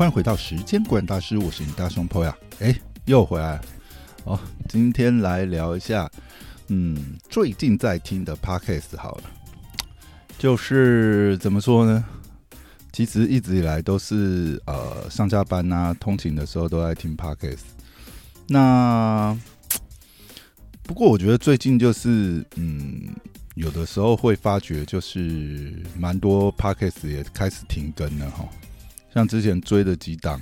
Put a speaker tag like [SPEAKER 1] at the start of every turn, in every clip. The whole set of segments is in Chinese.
[SPEAKER 1] 欢迎回到时间管大师，我是你大胸 p 呀，哎，又回来了。哦，今天来聊一下，嗯，最近在听的 podcast 好了，就是怎么说呢？其实一直以来都是呃上下班啊、通勤的时候都在听 podcast。那不过我觉得最近就是嗯，有的时候会发觉就是蛮多 podcast 也开始停更了哈。像之前追的几档，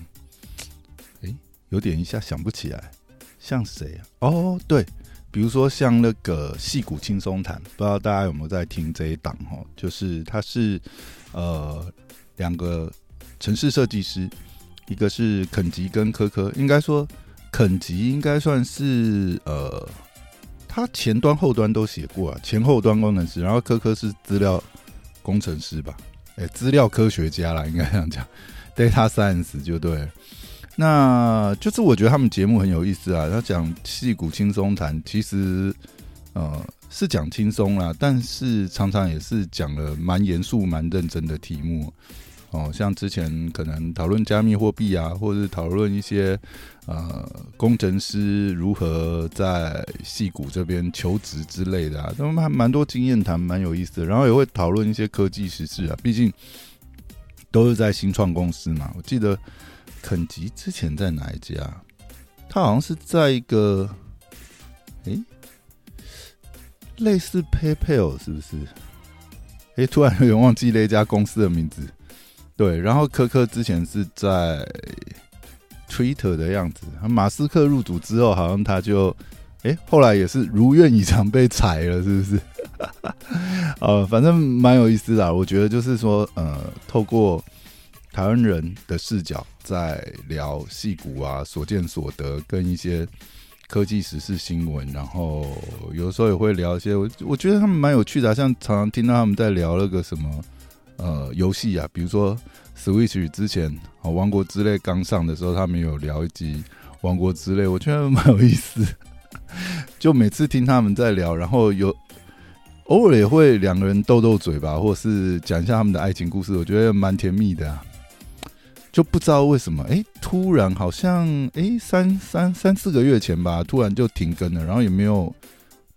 [SPEAKER 1] 哎，有点一下想不起来，像谁啊？哦，对，比如说像那个戏骨轻松谈，不知道大家有没有在听这一档哦？就是他是呃两个城市设计师，一个是肯吉跟科科，应该说肯吉应该算是呃他前端后端都写过啊，前后端工程师，然后科科是资料工程师吧？哎，资料科学家啦，应该这样讲。Data Science 就对，那就是我觉得他们节目很有意思啊。他讲戏骨轻松谈，其实呃是讲轻松啦，但是常常也是讲了蛮严肃、蛮认真的题目哦。像之前可能讨论加密货币啊，或者是讨论一些呃工程师如何在戏骨这边求职之类的啊，都蛮蛮多经验谈，蛮有意思的。然后也会讨论一些科技实事啊，毕竟。都是在新创公司嘛？我记得肯吉之前在哪一家？他好像是在一个，哎，类似 PayPal 是不是？哎，突然有点忘记那家公司的名字。对，然后科科之前是在 Twitter 的样子。马斯克入主之后，好像他就。哎，后来也是如愿以偿被裁了，是不是？呃，反正蛮有意思的。我觉得就是说，呃，透过台湾人的视角在聊戏骨啊，所见所得跟一些科技时事新闻，然后有时候也会聊一些，我我觉得他们蛮有趣的，像常常听到他们在聊那个什么呃游戏啊，比如说 Switch 之前啊《王国之泪》刚上的时候，他们有聊一集《王国之泪》，我觉得蛮有意思。就每次听他们在聊，然后有偶尔也会两个人斗斗嘴吧，或是讲一下他们的爱情故事，我觉得蛮甜蜜的啊。就不知道为什么，哎，突然好像哎三三三四个月前吧，突然就停更了，然后也没有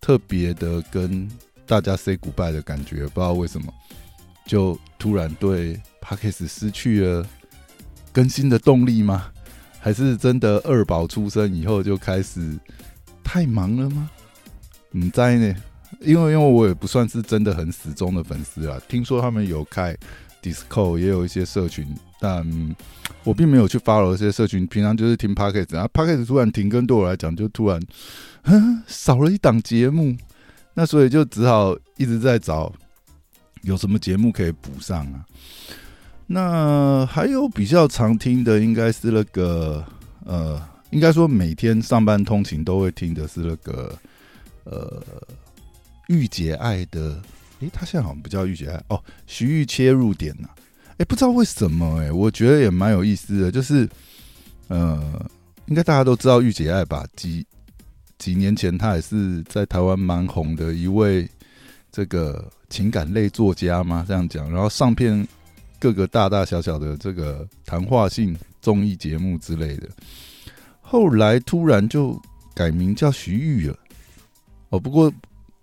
[SPEAKER 1] 特别的跟大家 say goodbye 的感觉，不知道为什么，就突然对 p a c k e s 失去了更新的动力吗？还是真的二宝出生以后就开始？太忙了吗？你在呢，因为因为我也不算是真的很死忠的粉丝啊。听说他们有开 d i s c o 也有一些社群，但我并没有去 follow 这些社群。平常就是听 Pocket，然啊 p o c k e t 突然停更，对我来讲就突然少了一档节目，那所以就只好一直在找有什么节目可以补上啊。那还有比较常听的，应该是那个呃。应该说，每天上班通勤都会听的是那个呃，御姐爱的，诶，他现在好像不叫御姐爱哦，徐玉切入点呐，诶，不知道为什么，诶，我觉得也蛮有意思的，就是呃，应该大家都知道御姐爱吧？几几年前，他也是在台湾蛮红的一位这个情感类作家嘛，这样讲，然后上片各个大大小小的这个谈话性综艺节目之类的。后来突然就改名叫徐玉了，哦，不过，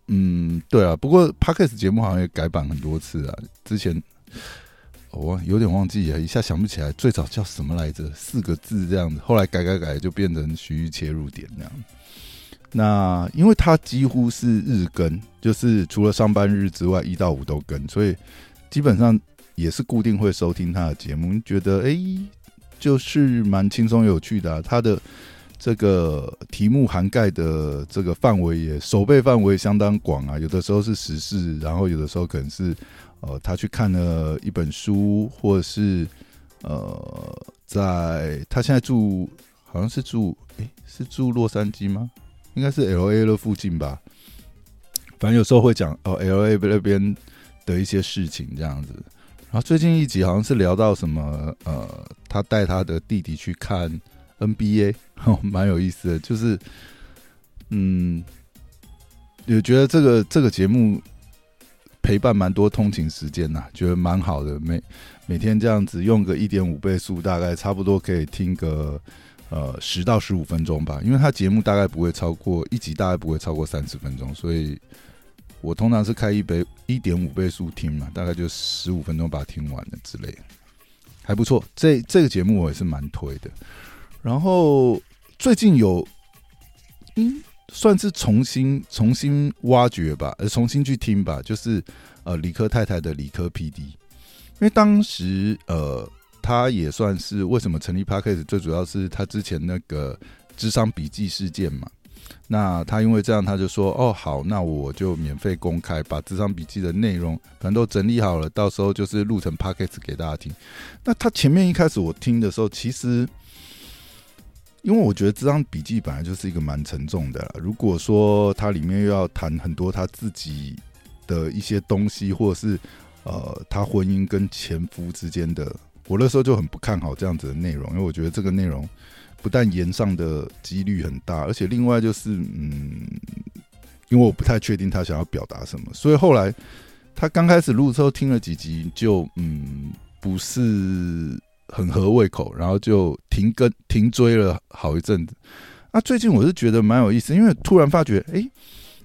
[SPEAKER 1] 嗯，对啊，不过 Parkes 节目好像也改版很多次啊。之前我有点忘记啊，一下想不起来最早叫什么来着，四个字这样子。后来改改改就变成徐玉切入点这样。那因为他几乎是日更，就是除了上班日之外，一到五都更，所以基本上也是固定会收听他的节目。觉得哎。就是蛮轻松有趣的，他的这个题目涵盖的这个范围也手背范围相当广啊。有的时候是时事，然后有的时候可能是呃，他去看了一本书，或者是呃，在他现在住好像是住诶，是住洛杉矶吗？应该是 L A 的附近吧。反正有时候会讲哦，L A 那边的一些事情这样子。然后最近一集好像是聊到什么，呃，他带他的弟弟去看 NBA，蛮有意思的。就是，嗯，也觉得这个这个节目陪伴蛮多通勤时间呐，觉得蛮好的。每每天这样子用个一点五倍速，大概差不多可以听个呃十到十五分钟吧。因为他节目大概不会超过一集，大概不会超过三十分钟，所以我通常是开一倍一点五倍速听嘛，大概就十五分钟把它听完了之类的，还不错。这这个节目我也是蛮推的。然后最近有嗯。算是重新重新挖掘吧，呃，重新去听吧。就是呃，理科太太的理科 PD，因为当时呃，他也算是为什么成立 p a c k a g e 最主要是他之前那个智商笔记事件嘛。那他因为这样，他就说：“哦，好，那我就免费公开，把智商笔记的内容反正都整理好了，到时候就是录成 p a c k a g e 给大家听。”那他前面一开始我听的时候，其实。因为我觉得这张笔记本来就是一个蛮沉重的。如果说它里面又要谈很多他自己的一些东西，或者是呃他婚姻跟前夫之间的，我那时候就很不看好这样子的内容，因为我觉得这个内容不但言上的几率很大，而且另外就是嗯，因为我不太确定他想要表达什么，所以后来他刚开始录的时候听了几集，就嗯不是。很合胃口，然后就停更停追了好一阵子。那最近我是觉得蛮有意思，因为突然发觉，哎，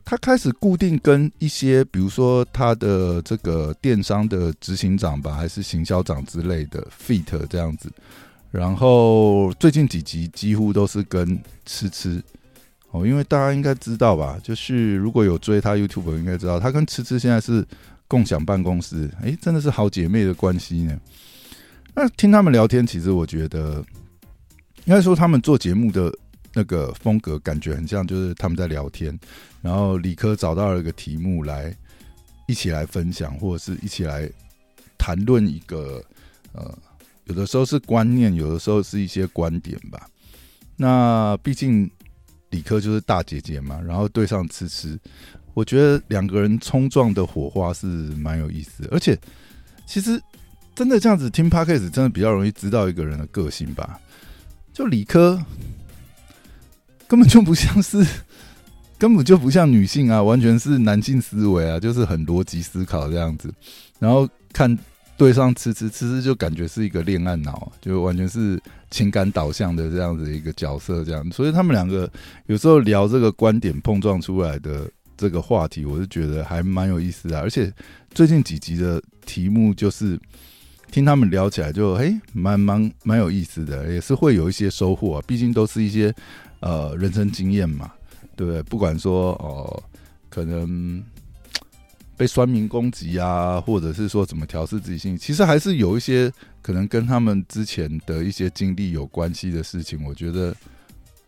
[SPEAKER 1] 他开始固定跟一些，比如说他的这个电商的执行长吧，还是行销长之类的 fit 这样子。然后最近几集几乎都是跟吃吃哦，因为大家应该知道吧，就是如果有追他 YouTube，应该知道他跟吃吃现在是共享办公室，哎，真的是好姐妹的关系呢。那听他们聊天，其实我觉得，应该说他们做节目的那个风格，感觉很像，就是他们在聊天，然后理科找到了一个题目来一起来分享，或者是一起来谈论一个呃，有的时候是观念，有的时候是一些观点吧。那毕竟理科就是大姐姐嘛，然后对上吃吃，我觉得两个人冲撞的火花是蛮有意思，而且其实。真的这样子听 p o c a s t 真的比较容易知道一个人的个性吧？就理科根本就不像是，根本就不像女性啊，完全是男性思维啊，就是很逻辑思考这样子。然后看对上吃吃吃吃，就感觉是一个恋爱脑，就完全是情感导向的这样子一个角色这样。所以他们两个有时候聊这个观点碰撞出来的这个话题，我是觉得还蛮有意思的。而且最近几集的题目就是。听他们聊起来就嘿，蛮蛮蛮有意思的，也是会有一些收获啊。毕竟都是一些呃人生经验嘛，对不对？不管说哦，可能被酸民攻击啊，或者是说怎么调试自己心，其实还是有一些可能跟他们之前的一些经历有关系的事情。我觉得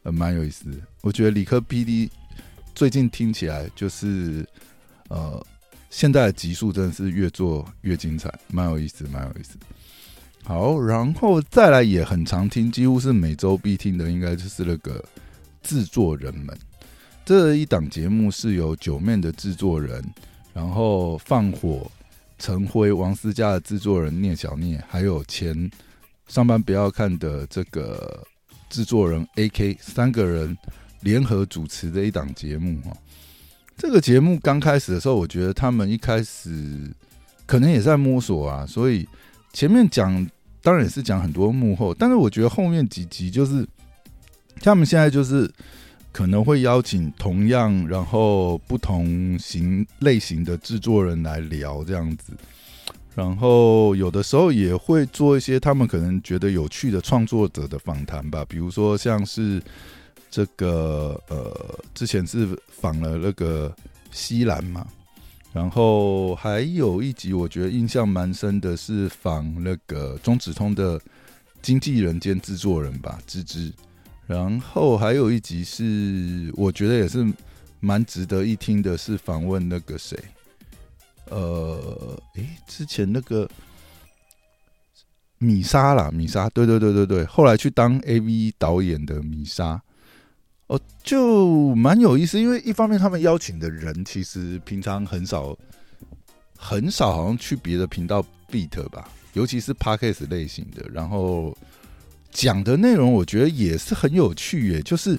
[SPEAKER 1] 呃蛮有意思。我觉得理科 PD 最近听起来就是呃。现在的集数真的是越做越精彩，蛮有意思，蛮有意思。好，然后再来也很常听，几乎是每周必听的，应该就是那个制作人们这一档节目是由九面的制作人，然后放火陈辉、王思佳的制作人聂小聂，还有前上班不要看的这个制作人 AK 三个人联合主持的一档节目哈。这个节目刚开始的时候，我觉得他们一开始可能也在摸索啊，所以前面讲当然也是讲很多幕后，但是我觉得后面几集就是他们现在就是可能会邀请同样然后不同型类型的制作人来聊这样子，然后有的时候也会做一些他们可能觉得有趣的创作者的访谈吧，比如说像是。这个呃，之前是访了那个西兰嘛，然后还有一集我觉得印象蛮深的，是访那个中子通的经纪人兼制作人吧，芝芝。然后还有一集是我觉得也是蛮值得一听的，是访问那个谁，呃，诶，之前那个米莎啦，米莎，对对对对对，后来去当 A V 导演的米莎。哦，就蛮有意思，因为一方面他们邀请的人其实平常很少，很少好像去别的频道 beat 吧，尤其是 podcast 类型的，然后讲的内容我觉得也是很有趣耶，就是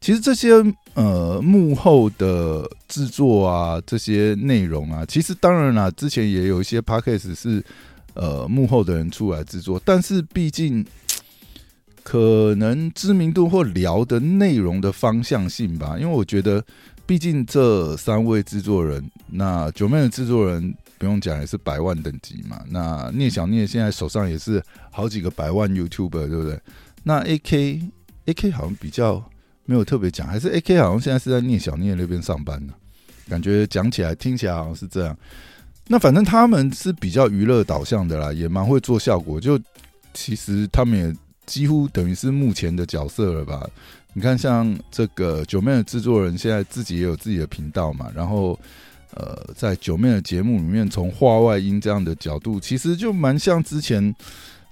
[SPEAKER 1] 其实这些呃幕后的制作啊，这些内容啊，其实当然啦，之前也有一些 podcast 是呃幕后的人出来制作，但是毕竟可能知名度或聊的内容的方向性吧，因为我觉得毕竟这三位制作人，那九妹的制作人不用讲也是百万等级嘛，那聂小聂现在手上也是好几个百万 YouTuber，对不对？那 AK AK 好像比较。没有特别讲，还是 A K 好像现在是在聂小聂那边上班呢，感觉讲起来听起来好像是这样。那反正他们是比较娱乐导向的啦，也蛮会做效果。就其实他们也几乎等于是目前的角色了吧？你看，像这个九妹的制作人，现在自己也有自己的频道嘛。然后，呃，在九妹的节目里面，从话外音这样的角度，其实就蛮像之前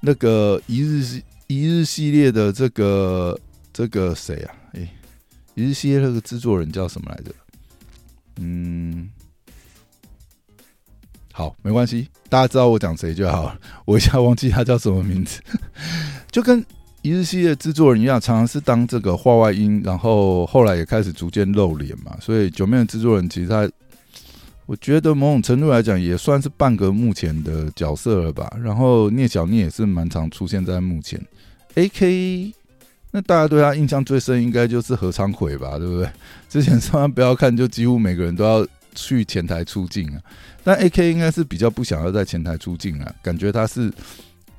[SPEAKER 1] 那个一日一日系列的这个这个谁啊？诶一日系列那个制作人叫什么来着？嗯，好，没关系，大家知道我讲谁就好了。我一下忘记他叫什么名字，就跟一日系列制作人一样，常常是当这个话外音，然后后来也开始逐渐露脸嘛。所以九面的制作人其实他，我觉得某种程度来讲也算是半个目前的角色了吧。然后聂小聂也是蛮常出现在目前，A K。那大家对他印象最深，应该就是何昌奎吧，对不对？之前上万不要看，就几乎每个人都要去前台出镜啊。但 A K 应该是比较不想要在前台出镜啊，感觉他是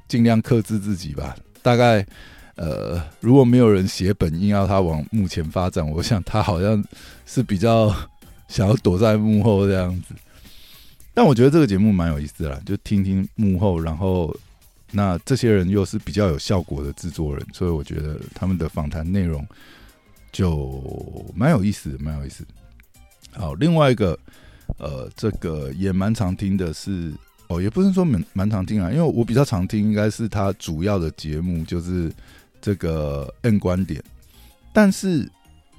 [SPEAKER 1] 尽量克制自己吧。大概呃，如果没有人写本硬要他往幕前发展，我想他好像是比较想要躲在幕后这样子。但我觉得这个节目蛮有意思的，就听听幕后，然后。那这些人又是比较有效果的制作人，所以我觉得他们的访谈内容就蛮有意思，蛮有意思。好，另外一个，呃，这个也蛮常听的是，哦，也不是说蛮蛮常听啊，因为我比较常听，应该是他主要的节目就是这个 N 观点。但是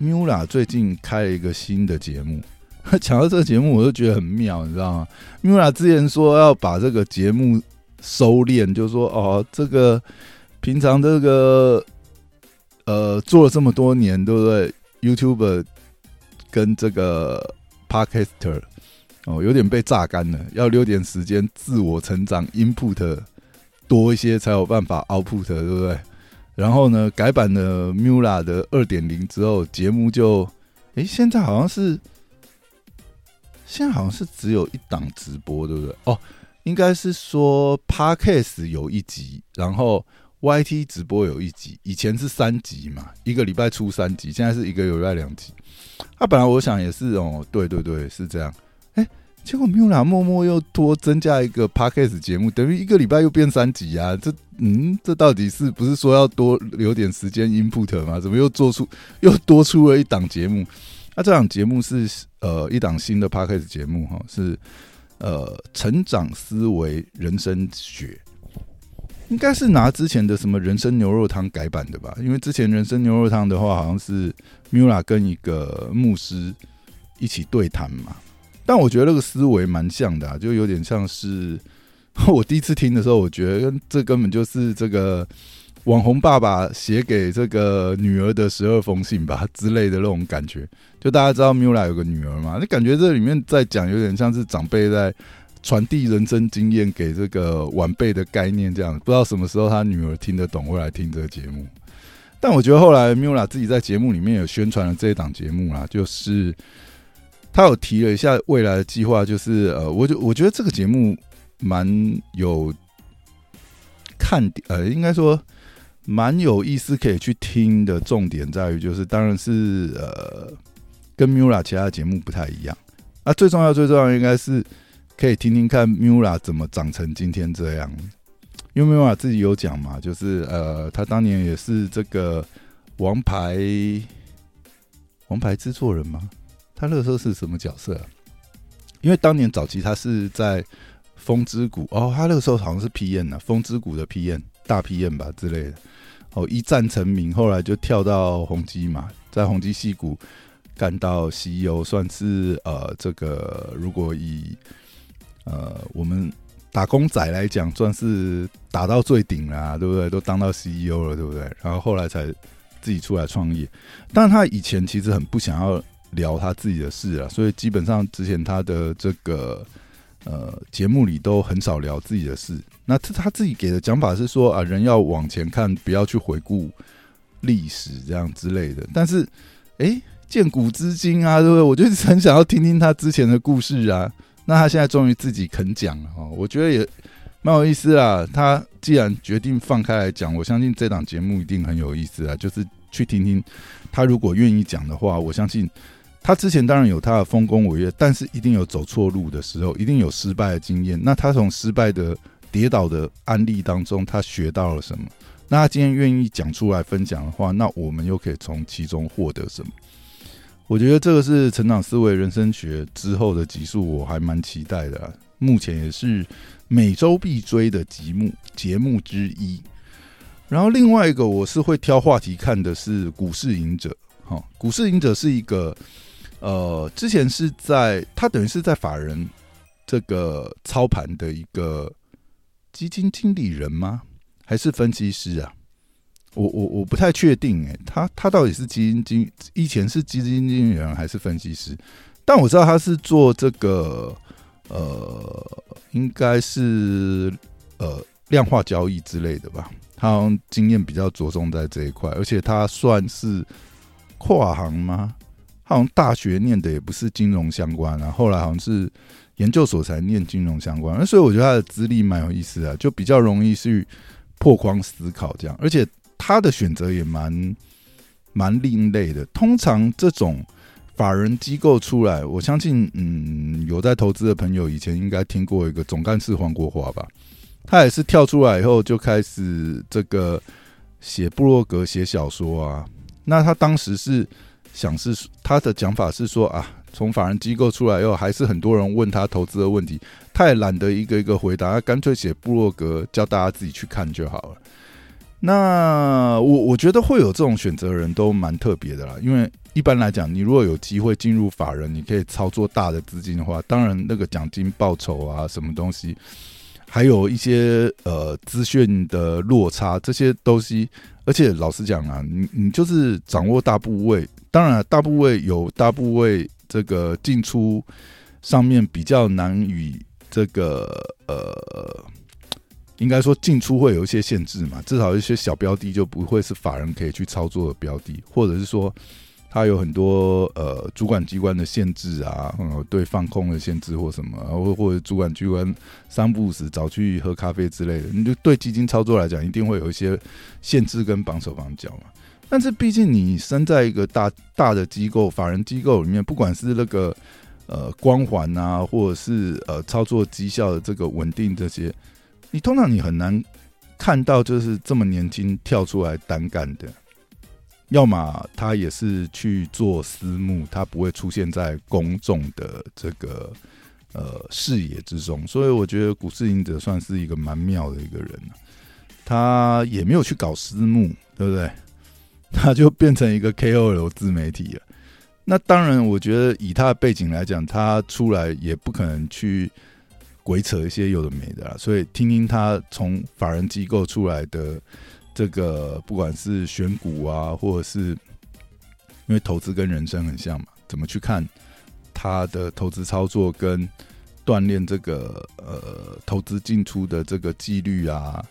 [SPEAKER 1] Mula 最近开了一个新的节目，讲到这个节目，我就觉得很妙，你知道吗？Mula 之前说要把这个节目。收敛，就说哦，这个平常这个呃做了这么多年，对不对？YouTube 跟这个 Podcaster 哦，有点被榨干了，要留点时间自我成长，Input 多一些才有办法 Output，对不对？然后呢，改版了 Mula 的二点零之后，节目就诶，现在好像是现在好像是只有一档直播，对不对？哦。应该是说，Podcast 有一集，然后 YT 直播有一集。以前是三集嘛，一个礼拜出三集，现在是一个礼拜两集。啊，本来我想也是哦，对对对，是这样。结果没有啦，默默又多增加一个 Podcast 节目，等于一个礼拜又变三集啊。这嗯，这到底是不是说要多留点时间 input 吗？怎么又做出又多出了一档节目？那这档节目是呃一档新的 Podcast 节目哈，是。呃，成长思维人生学，应该是拿之前的什么人生牛肉汤改版的吧？因为之前人生牛肉汤的话，好像是 Mula 跟一个牧师一起对谈嘛。但我觉得那个思维蛮像的，就有点像是 我第一次听的时候，我觉得这根本就是这个。网红爸爸写给这个女儿的十二封信吧 之类的那种感觉，就大家知道 Mula 有个女儿嘛，那感觉这里面在讲有点像是长辈在传递人生经验给这个晚辈的概念，这样不知道什么时候他女儿听得懂会来听这个节目。但我觉得后来 Mula 自己在节目里面有宣传了这一档节目啦，就是他有提了一下未来的计划，就是呃，我就我觉得这个节目蛮有看点，呃，应该说。蛮有意思，可以去听的重点在于，就是当然是呃，跟 Mura 其他节目不太一样。啊，最重要、最重要应该是可以听听看 Mura 怎么长成今天这样。因为 Mura 自己有讲嘛，就是呃，他当年也是这个王牌王牌制作人嘛。他那个时候是什么角色？因为当年早期他是在风之谷哦，他那个时候好像是 P N 呢，风之谷的 P N，大 P N 吧之类的。哦，一战成名，后来就跳到宏基嘛，在宏基戏谷干到 CEO，算是呃，这个如果以呃我们打工仔来讲，算是打到最顶了，对不对？都当到 CEO 了，对不对？然后后来才自己出来创业。但他以前其实很不想要聊他自己的事啊，所以基本上之前他的这个呃节目里都很少聊自己的事。那他他自己给的讲法是说啊，人要往前看，不要去回顾历史这样之类的。但是，哎，见古知今啊，对不对？我就很想要听听他之前的故事啊。那他现在终于自己肯讲了哈，我觉得也蛮有意思啦。他既然决定放开来讲，我相信这档节目一定很有意思啊。就是去听听他如果愿意讲的话，我相信他之前当然有他的丰功伟业，但是一定有走错路的时候，一定有失败的经验。那他从失败的跌倒的案例当中，他学到了什么？那他今天愿意讲出来分享的话，那我们又可以从其中获得什么？我觉得这个是成长思维人生学之后的集数，我还蛮期待的。目前也是每周必追的节目节目之一。然后另外一个我是会挑话题看的是《股市赢者》。哈，《股市赢者》是一个呃，之前是在他等于是在法人这个操盘的一个基金经理人吗？还是分析师啊？我我我不太确定哎，他他到底是基金经以前是基金经理人还是分析师？但我知道他是做这个呃，应该是呃量化交易之类的吧。他经验比较着重在这一块，而且他算是跨行吗？好像大学念的也不是金融相关啊，后来好像是研究所才念金融相关。所以我觉得他的资历蛮有意思的，就比较容易去破框思考这样，而且。他的选择也蛮蛮另类的。通常这种法人机构出来，我相信，嗯，有在投资的朋友以前应该听过一个总干事黄国华吧？他也是跳出来以后就开始这个写布洛格、写小说啊。那他当时是想是他的讲法是说啊，从法人机构出来以后，还是很多人问他投资的问题，他也懒得一个一个回答，他干脆写部落格，叫大家自己去看就好了。那我我觉得会有这种选择人都蛮特别的啦，因为一般来讲，你如果有机会进入法人，你可以操作大的资金的话，当然那个奖金报酬啊，什么东西，还有一些呃资讯的落差这些东西，而且老实讲啊，你你就是掌握大部位，当然大部位有大部位这个进出上面比较难与这个呃。应该说进出会有一些限制嘛，至少一些小标的就不会是法人可以去操作的标的，或者是说它有很多呃主管机关的限制啊，对放空的限制或什么，或或者主管机关三不五时早去喝咖啡之类的，你就对基金操作来讲，一定会有一些限制跟绑手绑脚嘛。但是毕竟你身在一个大大的机构、法人机构里面，不管是那个呃光环啊，或者是呃操作绩效的这个稳定这些。你通常你很难看到，就是这么年轻跳出来单干的，要么他也是去做私募，他不会出现在公众的这个呃视野之中。所以我觉得股市赢者算是一个蛮妙的一个人，他也没有去搞私募，对不对？他就变成一个 KOL 自媒体了。那当然，我觉得以他的背景来讲，他出来也不可能去。鬼扯一些有的没的啦，所以听听他从法人机构出来的这个，不管是选股啊，或者是因为投资跟人生很像嘛，怎么去看他的投资操作跟锻炼这个呃投资进出的这个纪律啊，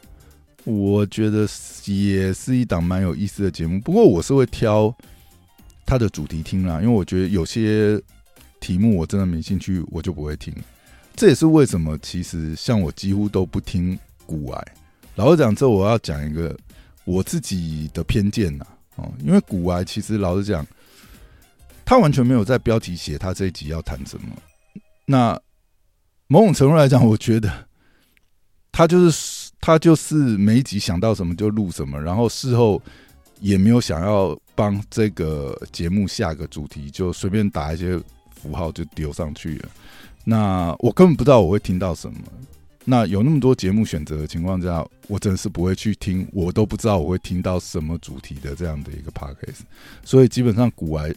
[SPEAKER 1] 我觉得也是一档蛮有意思的节目。不过我是会挑他的主题听啦，因为我觉得有些题目我真的没兴趣，我就不会听。这也是为什么，其实像我几乎都不听古癌。老实讲，这我要讲一个我自己的偏见呐，哦，因为古癌其实老实讲，他完全没有在标题写他这一集要谈什么。那某种程度来讲，我觉得他就是他就是每一集想到什么就录什么，然后事后也没有想要帮这个节目下个主题，就随便打一些符号就丢上去了。那我根本不知道我会听到什么。那有那么多节目选择的情况下，我真的是不会去听，我都不知道我会听到什么主题的这样的一个 podcast。所以基本上古玩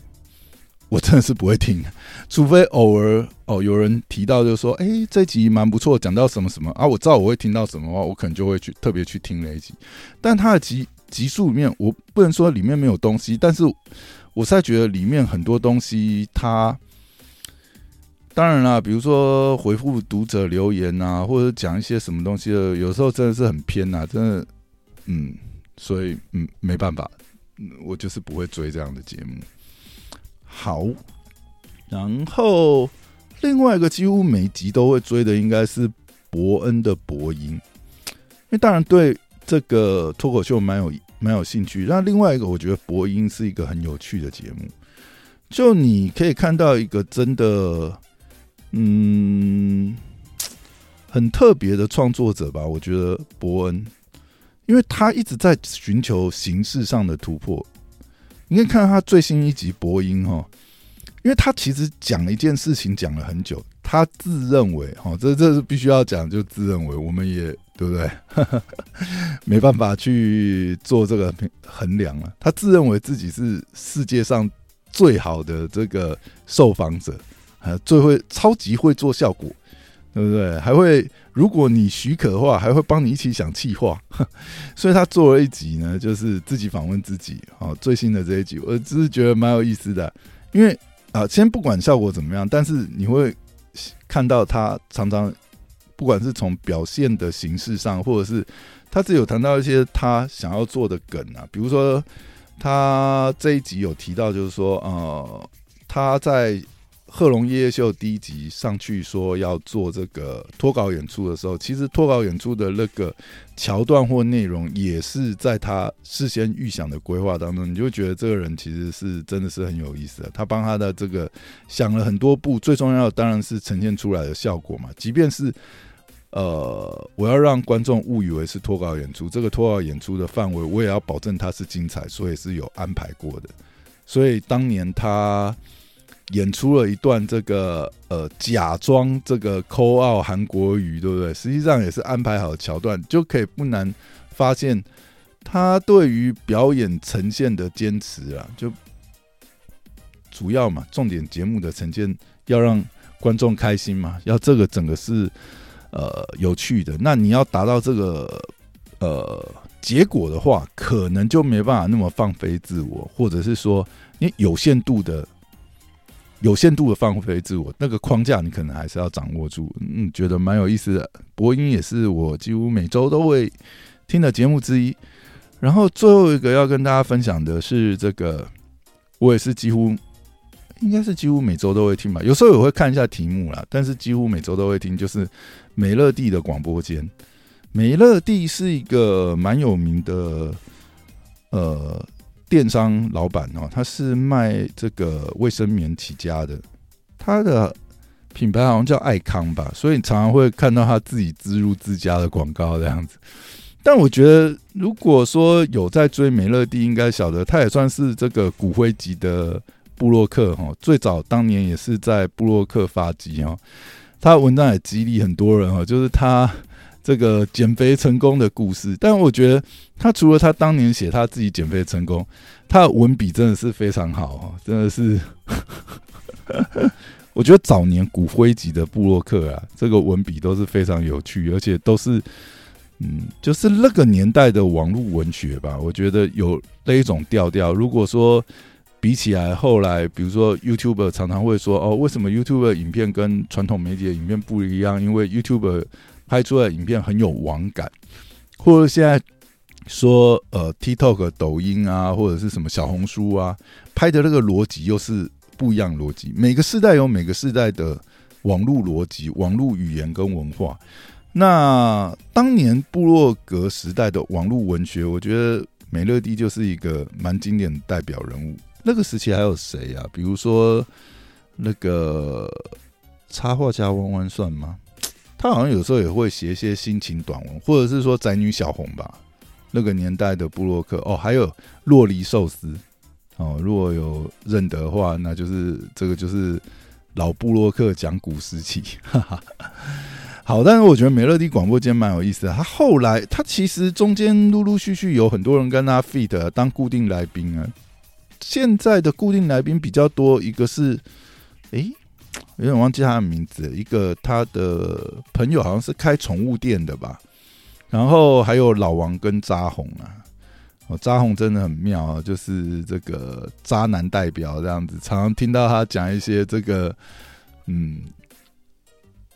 [SPEAKER 1] 我真的是不会听，除非偶尔哦有人提到，就说哎这集蛮不错，讲到什么什么啊，我知道我会听到什么话，我可能就会去特别去听那一集。但他的集集数里面，我不能说里面没有东西，但是我在觉得里面很多东西，它当然啦，比如说回复读者留言啊，或者讲一些什么东西的，有时候真的是很偏呐，真的，嗯，所以嗯，没办法，我就是不会追这样的节目。好，然后另外一个几乎每集都会追的，应该是伯恩的伯音，因为当然对。这个脱口秀蛮有蛮有兴趣，那另外一个我觉得伯音是一个很有趣的节目，就你可以看到一个真的，嗯，很特别的创作者吧。我觉得伯恩，因为他一直在寻求形式上的突破。你可以看到他最新一集播音哈，因为他其实讲了一件事情讲了很久，他自认为哈，这这是必须要讲，就自认为我们也。对不对？没办法去做这个衡量了。他自认为自己是世界上最好的这个受访者，啊，最会超级会做效果，对不对？还会，如果你许可的话，还会帮你一起想气话。所以他做了一集呢，就是自己访问自己。哦，最新的这一集，我只是觉得蛮有意思的。因为啊，先不管效果怎么样，但是你会看到他常常。不管是从表现的形式上，或者是他自己有谈到一些他想要做的梗啊，比如说他这一集有提到，就是说，呃，他在。贺龙夜夜秀第一集上去说要做这个脱稿演出的时候，其实脱稿演出的那个桥段或内容也是在他事先预想的规划当中，你就觉得这个人其实是真的是很有意思的。他帮他的这个想了很多部，最重要的当然是呈现出来的效果嘛。即便是呃，我要让观众误以为是脱稿演出，这个脱稿演出的范围我也要保证它是精彩，所以是有安排过的。所以当年他。演出了一段这个呃假装这个抠奥韩国语，对不对？实际上也是安排好桥段，就可以不难发现他对于表演呈现的坚持啊，就主要嘛，重点节目的呈现要让观众开心嘛，要这个整个是呃有趣的。那你要达到这个呃结果的话，可能就没办法那么放飞自我，或者是说你有限度的。有限度的放飞自我，那个框架你可能还是要掌握住。嗯，觉得蛮有意思的。播音也是我几乎每周都会听的节目之一。然后最后一个要跟大家分享的是这个，我也是几乎应该是几乎每周都会听吧。有时候也会看一下题目啦，但是几乎每周都会听。就是美乐蒂的广播间，美乐蒂是一个蛮有名的，呃。电商老板哦，他是卖这个卫生棉起家的，他的品牌好像叫爱康吧，所以常常会看到他自己植入自家的广告这样子。但我觉得，如果说有在追美乐蒂，应该晓得他也算是这个骨灰级的布洛克哈。最早当年也是在布洛克发迹哦，他文章也激励很多人哈，就是他。这个减肥成功的故事，但我觉得他除了他当年写他自己减肥成功，他的文笔真的是非常好真的是，我觉得早年骨灰级的布洛克啊，这个文笔都是非常有趣，而且都是嗯，就是那个年代的网络文学吧，我觉得有那一种调调。如果说比起来，后来比如说 YouTuber 常常会说哦，为什么 YouTuber 影片跟传统媒体的影片不一样？因为 YouTuber 拍出来的影片很有网感，或者现在说呃，TikTok、抖音啊，或者是什么小红书啊，拍的那个逻辑又是不一样逻辑。每个时代有每个时代的网络逻辑、网络语言跟文化。那当年布洛格时代的网络文学，我觉得美乐蒂就是一个蛮经典的代表人物。那个时期还有谁啊？比如说那个插画家弯弯算吗？他好像有时候也会写一些心情短文，或者是说宅女小红吧，那个年代的布洛克哦，还有洛梨寿司。哦，如果有认得的话，那就是这个就是老布洛克讲古时期，好，但是我觉得美乐蒂广播间蛮有意思的，他后来他其实中间陆陆续续有很多人跟他 feed 当固定来宾啊，现在的固定来宾比较多，一个是诶。有点忘记他的名字，一个他的朋友好像是开宠物店的吧，然后还有老王跟扎红啊，哦，扎红真的很妙啊，就是这个渣男代表这样子，常常听到他讲一些这个，嗯，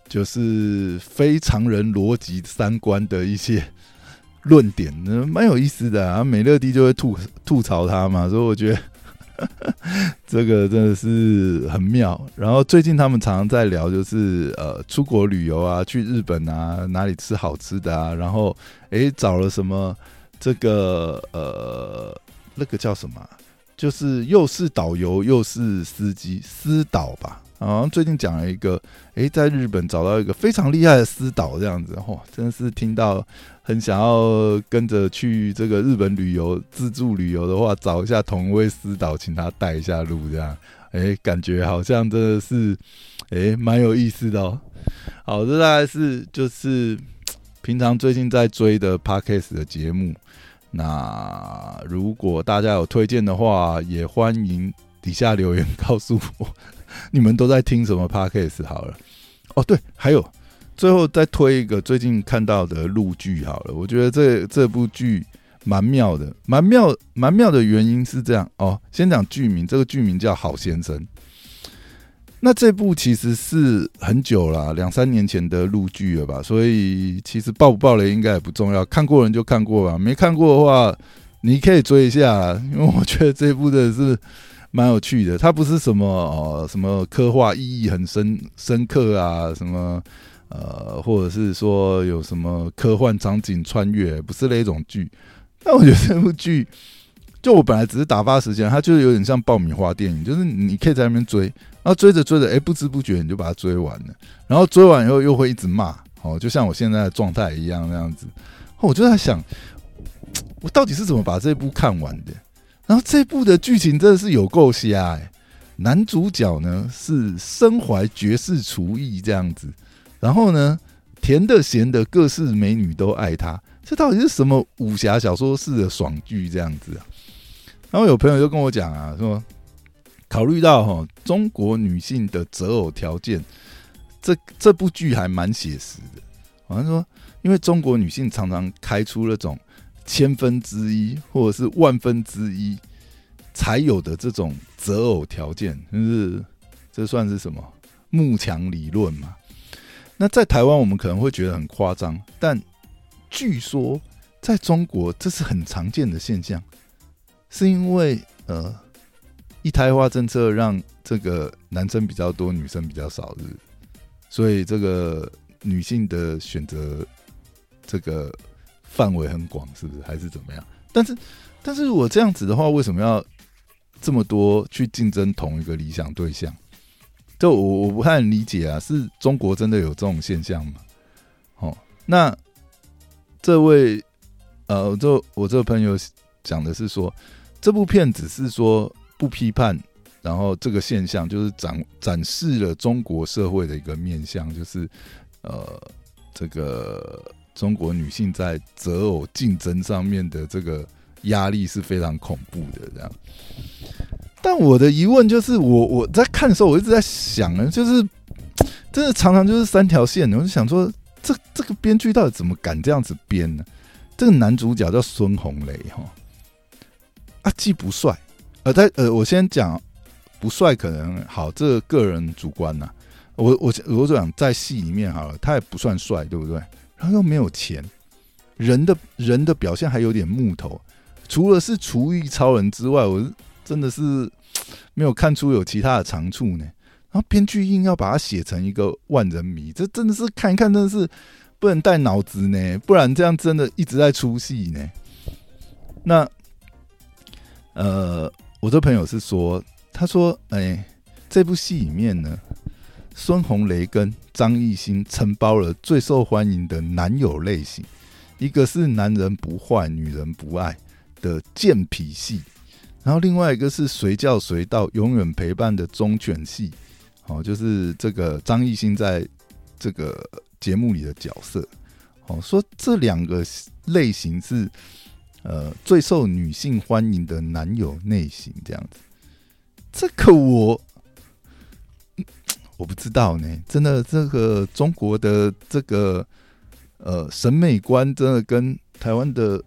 [SPEAKER 1] 就是非常人逻辑三观的一些论点，呢，蛮有意思的啊。美乐蒂就会吐吐槽他嘛，所以我觉得 这个真的是很妙。然后最近他们常常在聊，就是呃，出国旅游啊，去日本啊，哪里吃好吃的啊，然后诶找了什么。这个呃，那个叫什么？就是又是导游又是司机，私导吧。好像最近讲了一个，诶，在日本找到一个非常厉害的私导，这样子，哇，真的是听到很想要跟着去这个日本旅游自助旅游的话，找一下同一位私导，请他带一下路，这样，诶，感觉好像真的是，诶，蛮有意思的哦。好，这大概是就是平常最近在追的 Parkes 的节目。那如果大家有推荐的话，也欢迎底下留言告诉我，你们都在听什么 podcast 好了。哦，对，还有最后再推一个最近看到的录剧好了。我觉得这这部剧蛮妙的，蛮妙蛮妙的原因是这样哦。先讲剧名，这个剧名叫《好先生》。那这部其实是很久了，两三年前的录剧了吧，所以其实爆不爆雷应该也不重要，看过人就看过吧，没看过的话你可以追一下，因为我觉得这部的是蛮有趣的，它不是什么哦什么刻画意义很深深刻啊，什么呃或者是说有什么科幻场景穿越，不是那种剧，但我觉得这部剧。就我本来只是打发时间，它就是有点像爆米花电影，就是你可以在那边追，然后追着追着，哎，不知不觉你就把它追完了，然后追完以后又会一直骂，哦，就像我现在的状态一样那样子。我就在想，我到底是怎么把这部看完的？然后这部的剧情真的是有够瞎哎！男主角呢是身怀绝世厨艺这样子，然后呢甜的咸的各式美女都爱他，这到底是什么武侠小说式的爽剧这样子啊？然后有朋友就跟我讲啊，说考虑到哈中国女性的择偶条件，这这部剧还蛮写实的。好像说，因为中国女性常常开出那种千分之一或者是万分之一才有的这种择偶条件，就是这算是什么慕强理论嘛？那在台湾我们可能会觉得很夸张，但据说在中国这是很常见的现象。是因为呃，一胎化政策让这个男生比较多，女生比较少，是，所以这个女性的选择这个范围很广，是不是？还是怎么样？但是，但是如果这样子的话，为什么要这么多去竞争同一个理想对象？就我我不太理解啊！是中国真的有这种现象吗？哦，那这位呃，这我这个朋友讲的是说。这部片只是说不批判，然后这个现象就是展展示了中国社会的一个面相，就是呃，这个中国女性在择偶竞争上面的这个压力是非常恐怖的。这样，但我的疑问就是，我我在看的时候，我一直在想呢，就是真的常常就是三条线，我就想说，这这个编剧到底怎么敢这样子编呢？这个男主角叫孙红雷哈。啊，既不帅，呃，他呃，我先讲不帅，可能好，这个人主观呐。我我我讲在戏里面好了，他也不算帅，对不对？然后又没有钱，人的人的表现还有点木头，除了是厨艺超人之外，我真的是 没有看出有其他的长处呢。然后编剧硬要把它写成一个万人迷，这真的是看一看，真的是不能带脑子呢，不然这样真的一直在出戏呢。那。呃，我这朋友是说，他说，哎，这部戏里面呢，孙红雷跟张艺兴承包了最受欢迎的男友类型，一个是男人不坏，女人不爱的贱痞戏，然后另外一个是随叫随到，永远陪伴的忠犬戏，哦，就是这个张艺兴在这个节目里的角色，哦，说这两个类型是。呃，最受女性欢迎的男友类型这样子，这个我我不知道呢。真的，这个中国的这个呃审美观，真的跟台湾的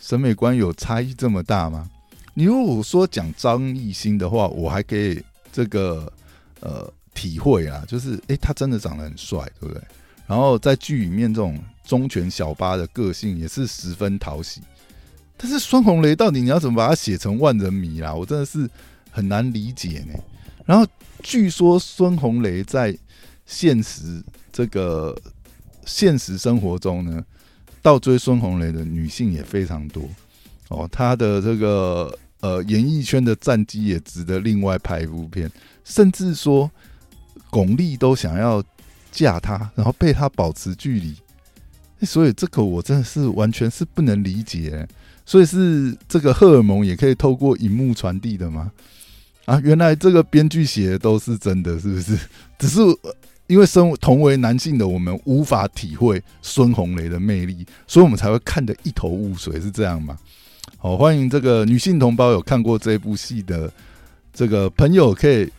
[SPEAKER 1] 审美观有差异这么大吗？你如果说讲张艺兴的话，我还可以这个呃体会啊，就是诶，他真的长得很帅，对不对？然后在剧里面这种忠犬小八的个性也是十分讨喜。但是孙红雷到底你要怎么把他写成万人迷啦？我真的是很难理解呢。然后据说孙红雷在现实这个现实生活中呢，倒追孙红雷的女性也非常多哦。他的这个呃演艺圈的战绩也值得另外拍一部片，甚至说巩俐都想要嫁他，然后被他保持距离。所以这个我真的是完全是不能理解。所以是这个荷尔蒙也可以透过荧幕传递的吗？啊，原来这个编剧写的都是真的，是不是？只是因为身为同为男性的我们无法体会孙红雷的魅力，所以我们才会看得一头雾水，是这样吗？好，欢迎这个女性同胞有看过这部戏的这个朋友，可以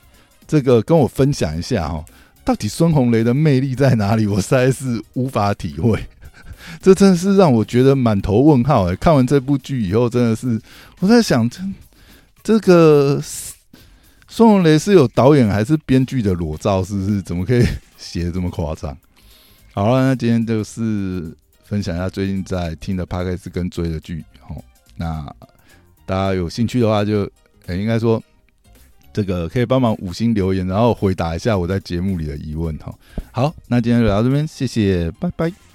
[SPEAKER 1] 这个跟我分享一下哦，到底孙红雷的魅力在哪里？我实在是无法体会。这真的是让我觉得满头问号哎！看完这部剧以后，真的是我在想，这这个孙红雷是有导演还是编剧的裸照？是不是？怎么可以写的这么夸张？好了，那今天就是分享一下最近在听的 p o d c 跟追的剧。哦，那大家有兴趣的话，就应该说这个可以帮忙五星留言，然后回答一下我在节目里的疑问。哈，好，那今天就聊到这边，谢谢，拜拜。